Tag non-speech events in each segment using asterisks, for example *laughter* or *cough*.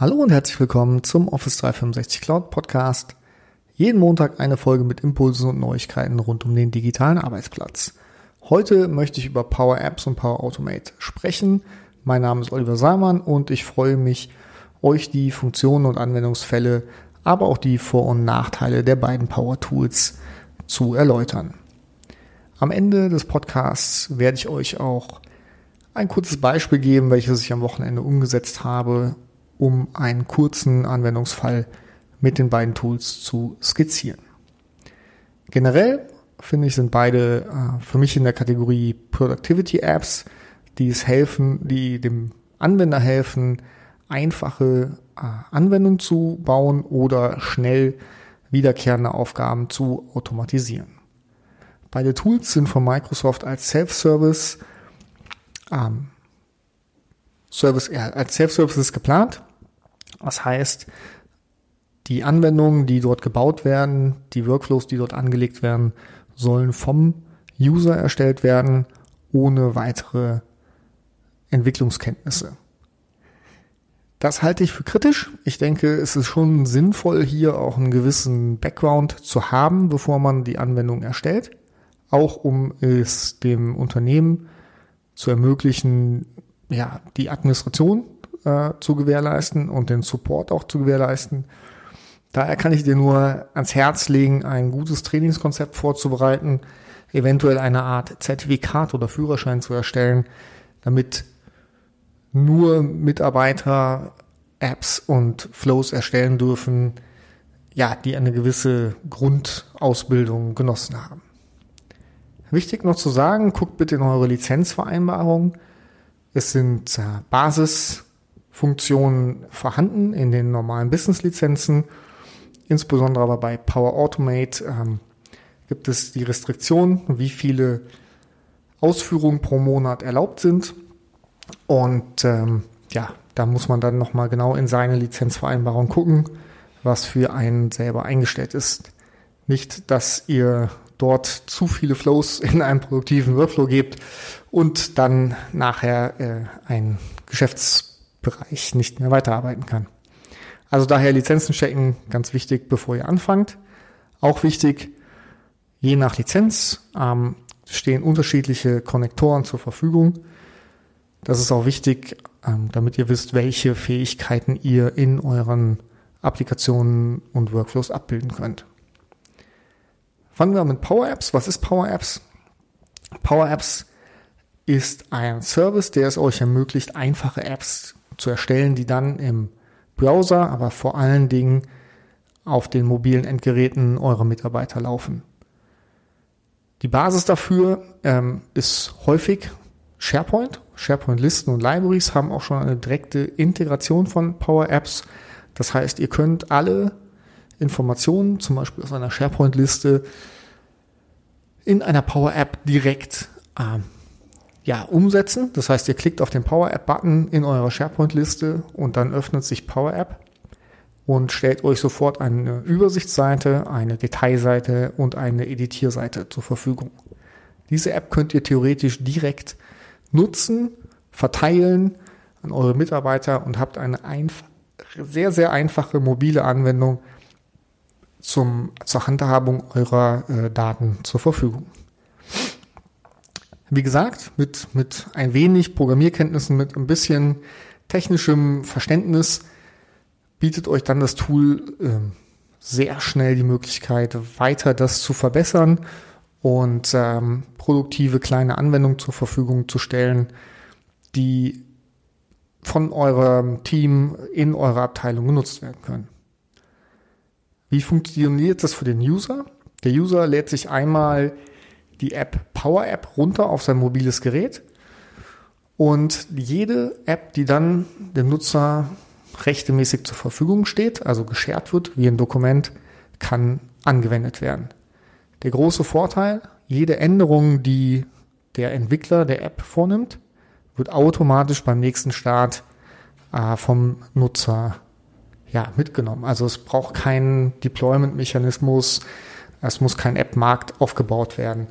Hallo und herzlich willkommen zum Office 365 Cloud Podcast. Jeden Montag eine Folge mit Impulsen und Neuigkeiten rund um den digitalen Arbeitsplatz. Heute möchte ich über Power Apps und Power Automate sprechen. Mein Name ist Oliver Salmann und ich freue mich, euch die Funktionen und Anwendungsfälle, aber auch die Vor- und Nachteile der beiden Power Tools zu erläutern. Am Ende des Podcasts werde ich euch auch ein kurzes Beispiel geben, welches ich am Wochenende umgesetzt habe um einen kurzen Anwendungsfall mit den beiden Tools zu skizzieren. Generell finde ich, sind beide äh, für mich in der Kategorie Productivity Apps, die es helfen, die dem Anwender helfen, einfache äh, Anwendungen zu bauen oder schnell wiederkehrende Aufgaben zu automatisieren. Beide Tools sind von Microsoft als Self-Service ähm, Service, ja, als Self-Services geplant das heißt, die Anwendungen, die dort gebaut werden, die Workflows, die dort angelegt werden, sollen vom User erstellt werden, ohne weitere Entwicklungskenntnisse. Das halte ich für kritisch. Ich denke, es ist schon sinnvoll, hier auch einen gewissen Background zu haben, bevor man die Anwendung erstellt. Auch um es dem Unternehmen zu ermöglichen, ja, die Administration äh, zu gewährleisten und den Support auch zu gewährleisten. Daher kann ich dir nur ans Herz legen, ein gutes Trainingskonzept vorzubereiten, eventuell eine Art Zertifikat oder Führerschein zu erstellen, damit nur Mitarbeiter Apps und Flows erstellen dürfen, ja, die eine gewisse Grundausbildung genossen haben. Wichtig noch zu sagen, guckt bitte in eure Lizenzvereinbarung. Es sind äh, Basis Funktionen vorhanden in den normalen Business-Lizenzen. Insbesondere aber bei Power Automate ähm, gibt es die Restriktion, wie viele Ausführungen pro Monat erlaubt sind. Und ähm, ja, da muss man dann nochmal genau in seine Lizenzvereinbarung gucken, was für einen selber eingestellt ist. Nicht, dass ihr dort zu viele Flows *laughs* in einem produktiven Workflow gebt und dann nachher äh, ein Geschäfts Bereich nicht mehr weiterarbeiten kann. Also daher Lizenzen checken, ganz wichtig, bevor ihr anfangt. Auch wichtig, je nach Lizenz ähm, stehen unterschiedliche Konnektoren zur Verfügung. Das ist auch wichtig, ähm, damit ihr wisst, welche Fähigkeiten ihr in euren Applikationen und Workflows abbilden könnt. Fangen wir mit Power Apps. Was ist Power Apps? Power Apps ist ein Service, der es euch ermöglicht, einfache Apps zu erstellen, die dann im Browser, aber vor allen Dingen auf den mobilen Endgeräten eurer Mitarbeiter laufen. Die Basis dafür ähm, ist häufig SharePoint. SharePoint-Listen und Libraries haben auch schon eine direkte Integration von Power Apps. Das heißt, ihr könnt alle Informationen, zum Beispiel aus einer SharePoint-Liste, in einer Power App direkt ähm, ja, umsetzen. Das heißt, ihr klickt auf den Power App Button in eurer SharePoint-Liste und dann öffnet sich Power App und stellt euch sofort eine Übersichtsseite, eine Detailseite und eine Editierseite zur Verfügung. Diese App könnt ihr theoretisch direkt nutzen, verteilen an eure Mitarbeiter und habt eine sehr, sehr einfache mobile Anwendung zum, zur Handhabung eurer äh, Daten zur Verfügung. Wie gesagt, mit, mit ein wenig Programmierkenntnissen, mit ein bisschen technischem Verständnis bietet euch dann das Tool äh, sehr schnell die Möglichkeit, weiter das zu verbessern und ähm, produktive kleine Anwendungen zur Verfügung zu stellen, die von eurem Team in eurer Abteilung genutzt werden können. Wie funktioniert das für den User? Der User lädt sich einmal die App Power App runter auf sein mobiles Gerät und jede App, die dann dem Nutzer rechtmäßig zur Verfügung steht, also geshared wird wie ein Dokument, kann angewendet werden. Der große Vorteil, jede Änderung, die der Entwickler der App vornimmt, wird automatisch beim nächsten Start äh, vom Nutzer ja, mitgenommen. Also es braucht keinen Deployment-Mechanismus, es muss kein App-Markt aufgebaut werden.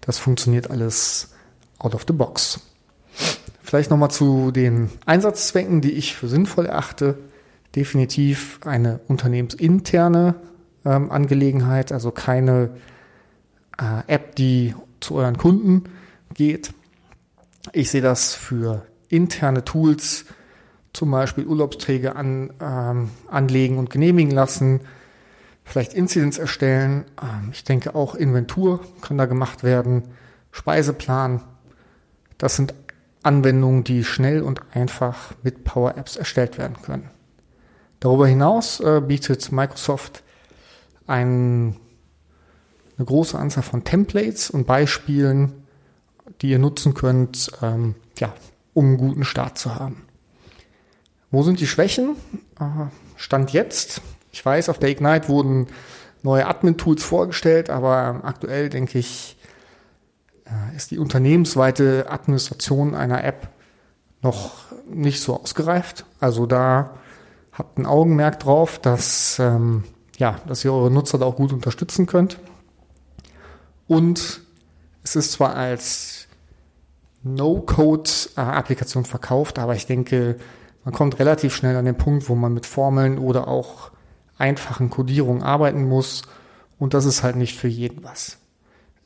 Das funktioniert alles out of the box. Vielleicht nochmal zu den Einsatzzwecken, die ich für sinnvoll erachte. definitiv eine unternehmensinterne ähm, Angelegenheit, also keine äh, App, die zu euren Kunden geht. Ich sehe das für interne Tools, zum Beispiel Urlaubsträger an, ähm, anlegen und genehmigen lassen, vielleicht Incidents erstellen. Ähm, ich denke auch Inventur kann da gemacht werden, Speiseplan. Das sind Anwendungen, die schnell und einfach mit Power Apps erstellt werden können. Darüber hinaus äh, bietet Microsoft ein, eine große Anzahl von Templates und Beispielen, die ihr nutzen könnt, ähm, ja, um einen guten Start zu haben. Wo sind die Schwächen? Äh, Stand jetzt. Ich weiß, auf der Ignite wurden neue Admin-Tools vorgestellt, aber aktuell denke ich, äh, ist die unternehmensweite Administration einer App noch nicht so ausgereift. Also da habt ein Augenmerk drauf, dass, ähm, ja, dass ihr eure Nutzer da auch gut unterstützen könnt. Und es ist zwar als No-Code-Applikation verkauft, aber ich denke, man kommt relativ schnell an den Punkt, wo man mit Formeln oder auch einfachen Codierungen arbeiten muss. Und das ist halt nicht für jeden was.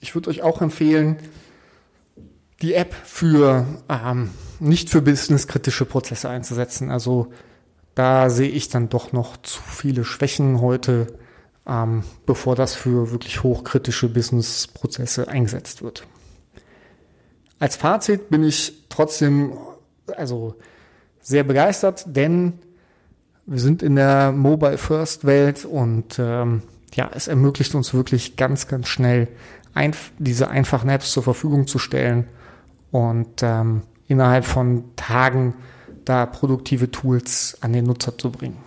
Ich würde euch auch empfehlen, die App für ähm, nicht für businesskritische Prozesse einzusetzen. Also da sehe ich dann doch noch zu viele Schwächen heute, ähm, bevor das für wirklich hochkritische Businessprozesse eingesetzt wird. Als Fazit bin ich trotzdem also sehr begeistert, denn wir sind in der Mobile First Welt und ähm, ja, es ermöglicht uns wirklich ganz, ganz schnell einf diese einfachen Apps zur Verfügung zu stellen und ähm, innerhalb von Tagen da produktive Tools an den Nutzer zu bringen.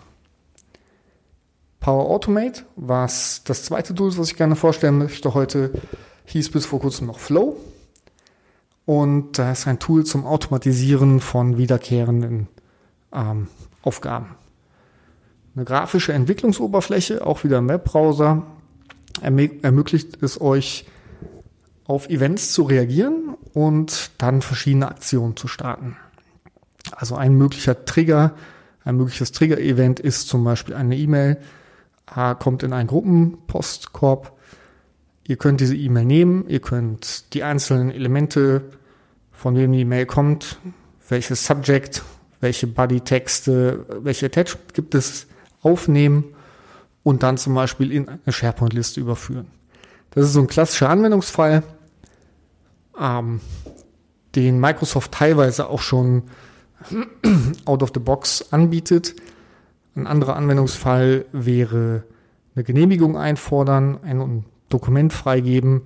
Power Automate, was das zweite Tool, was ich gerne vorstellen möchte heute, hieß bis vor kurzem noch Flow. Und das ist ein Tool zum Automatisieren von wiederkehrenden ähm, Aufgaben. Eine grafische Entwicklungsoberfläche, auch wieder im Webbrowser, ermöglicht es euch, auf Events zu reagieren und dann verschiedene Aktionen zu starten. Also ein möglicher Trigger, ein mögliches Trigger-Event ist zum Beispiel eine E-Mail, kommt in einen Gruppenpostkorb. Ihr könnt diese E-Mail nehmen, ihr könnt die einzelnen Elemente, von wem die E-Mail kommt, welches Subject, welche Body-Texte, welche Attachment gibt es, aufnehmen und dann zum Beispiel in eine SharePoint-Liste überführen. Das ist so ein klassischer Anwendungsfall, ähm, den Microsoft teilweise auch schon *clears throat* out of the box anbietet. Ein anderer Anwendungsfall wäre eine Genehmigung einfordern, ein Dokument freigeben.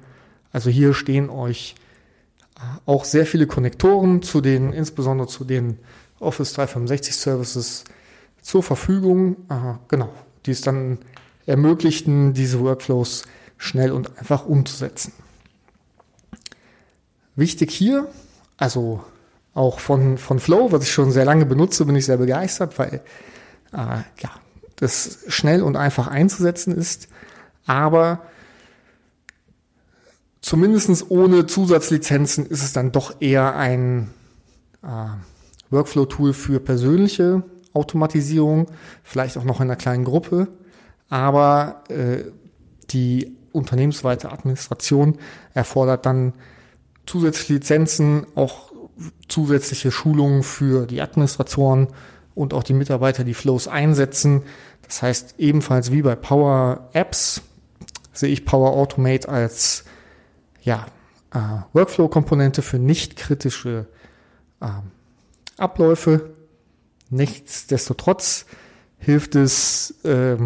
Also hier stehen euch äh, auch sehr viele Konnektoren zu den, insbesondere zu den Office 365 Services zur Verfügung. Äh, genau, die es dann ermöglichten, diese Workflows schnell und einfach umzusetzen. Wichtig hier, also auch von, von Flow, was ich schon sehr lange benutze, bin ich sehr begeistert, weil äh, ja, das schnell und einfach einzusetzen ist, aber zumindest ohne Zusatzlizenzen ist es dann doch eher ein äh, Workflow-Tool für persönliche Automatisierung, vielleicht auch noch in einer kleinen Gruppe, aber äh, die unternehmensweite Administration erfordert dann zusätzliche Lizenzen, auch zusätzliche Schulungen für die Administratoren und auch die Mitarbeiter, die Flows einsetzen. Das heißt, ebenfalls wie bei Power Apps sehe ich Power Automate als ja, äh, Workflow-Komponente für nicht kritische äh, Abläufe. Nichtsdestotrotz hilft es, äh,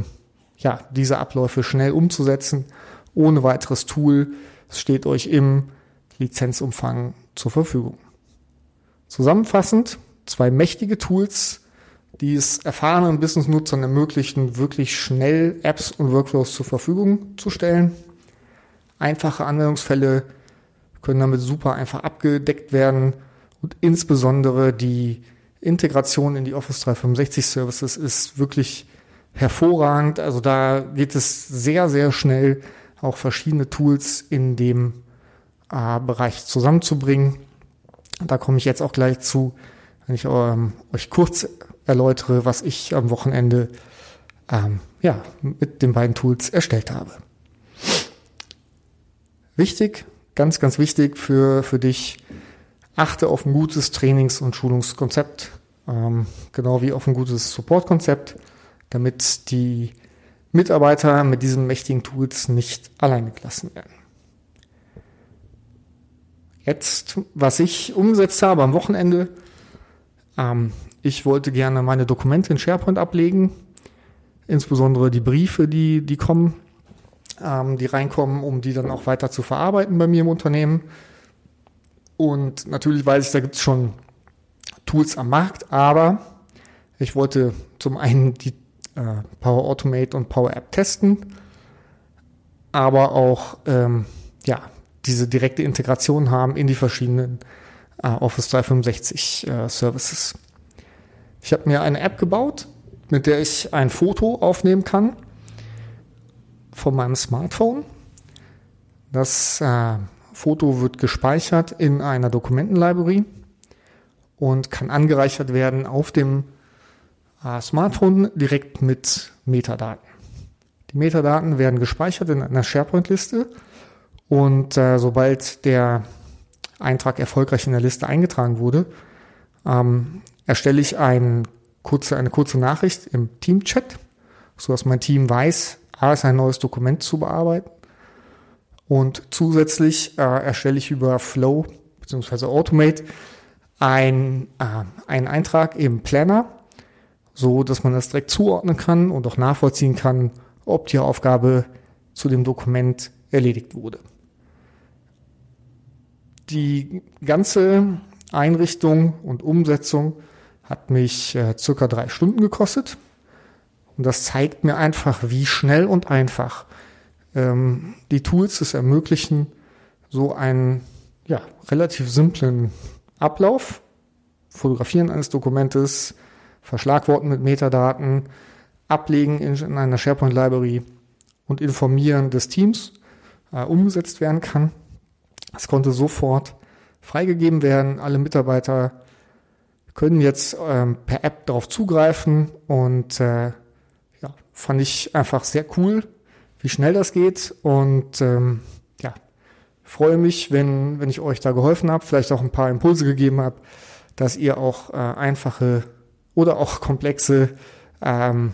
ja, diese Abläufe schnell umzusetzen, ohne weiteres Tool. Es steht euch im Lizenzumfang zur Verfügung. Zusammenfassend zwei mächtige Tools, die es erfahrenen Business-Nutzern ermöglichen, wirklich schnell Apps und Workflows zur Verfügung zu stellen. Einfache Anwendungsfälle können damit super einfach abgedeckt werden und insbesondere die Integration in die Office 365 Services ist wirklich hervorragend. Also da geht es sehr, sehr schnell, auch verschiedene Tools in dem äh, Bereich zusammenzubringen. Da komme ich jetzt auch gleich zu, wenn ich ähm, euch kurz erläutere, was ich am Wochenende ähm, ja, mit den beiden Tools erstellt habe. Wichtig, ganz, ganz wichtig für, für dich, achte auf ein gutes Trainings- und Schulungskonzept, ähm, genau wie auf ein gutes Supportkonzept, damit die Mitarbeiter mit diesen mächtigen Tools nicht alleine gelassen werden. Jetzt, was ich umgesetzt habe am Wochenende, ähm, ich wollte gerne meine Dokumente in SharePoint ablegen, insbesondere die Briefe, die, die kommen, ähm, die reinkommen, um die dann auch weiter zu verarbeiten bei mir im Unternehmen. Und natürlich weiß ich, da gibt es schon Tools am Markt, aber ich wollte zum einen die äh, Power Automate und Power App testen, aber auch ähm, ja, diese direkte Integration haben in die verschiedenen äh, Office 365 äh, Services. Ich habe mir eine App gebaut, mit der ich ein Foto aufnehmen kann von meinem Smartphone. Das äh, Foto wird gespeichert in einer Dokumentenlibrary und kann angereichert werden auf dem äh, Smartphone direkt mit Metadaten. Die Metadaten werden gespeichert in einer SharePoint-Liste und äh, sobald der Eintrag erfolgreich in der Liste eingetragen wurde, ähm, erstelle ich ein kurze, eine kurze Nachricht im Team-Chat, sodass mein Team weiß, A ist ein neues Dokument zu bearbeiten. Und zusätzlich äh, erstelle ich über Flow bzw. Automate ein, äh, einen Eintrag im Planner, so dass man das direkt zuordnen kann und auch nachvollziehen kann, ob die Aufgabe zu dem Dokument erledigt wurde. Die ganze Einrichtung und Umsetzung hat mich äh, circa drei Stunden gekostet. Und das zeigt mir einfach, wie schnell und einfach ähm, die Tools es ermöglichen, so einen ja, relativ simplen Ablauf, Fotografieren eines Dokumentes, Verschlagworten mit Metadaten, Ablegen in, in einer SharePoint Library und Informieren des Teams äh, umgesetzt werden kann. Es konnte sofort freigegeben werden. Alle Mitarbeiter können jetzt ähm, per App darauf zugreifen und äh, ja, fand ich einfach sehr cool, wie schnell das geht und ähm, ja, freue mich, wenn, wenn ich euch da geholfen habe, vielleicht auch ein paar Impulse gegeben habe, dass ihr auch äh, einfache oder auch komplexe ähm,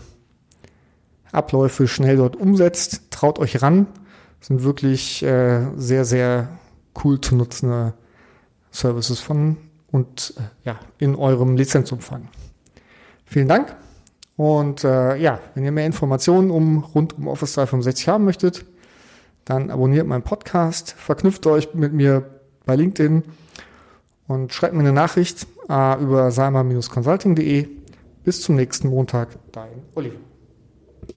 Abläufe schnell dort umsetzt. Traut euch ran. Das sind wirklich äh, sehr, sehr cool zu nutzende Services von und äh, ja, in eurem Lizenzumfang. Vielen Dank. Und äh, ja, wenn ihr mehr Informationen um rund um Office 365 haben möchtet, dann abonniert meinen Podcast, verknüpft euch mit mir bei LinkedIn und schreibt mir eine Nachricht äh, über salma-consulting.de. Bis zum nächsten Montag, dein Oliver.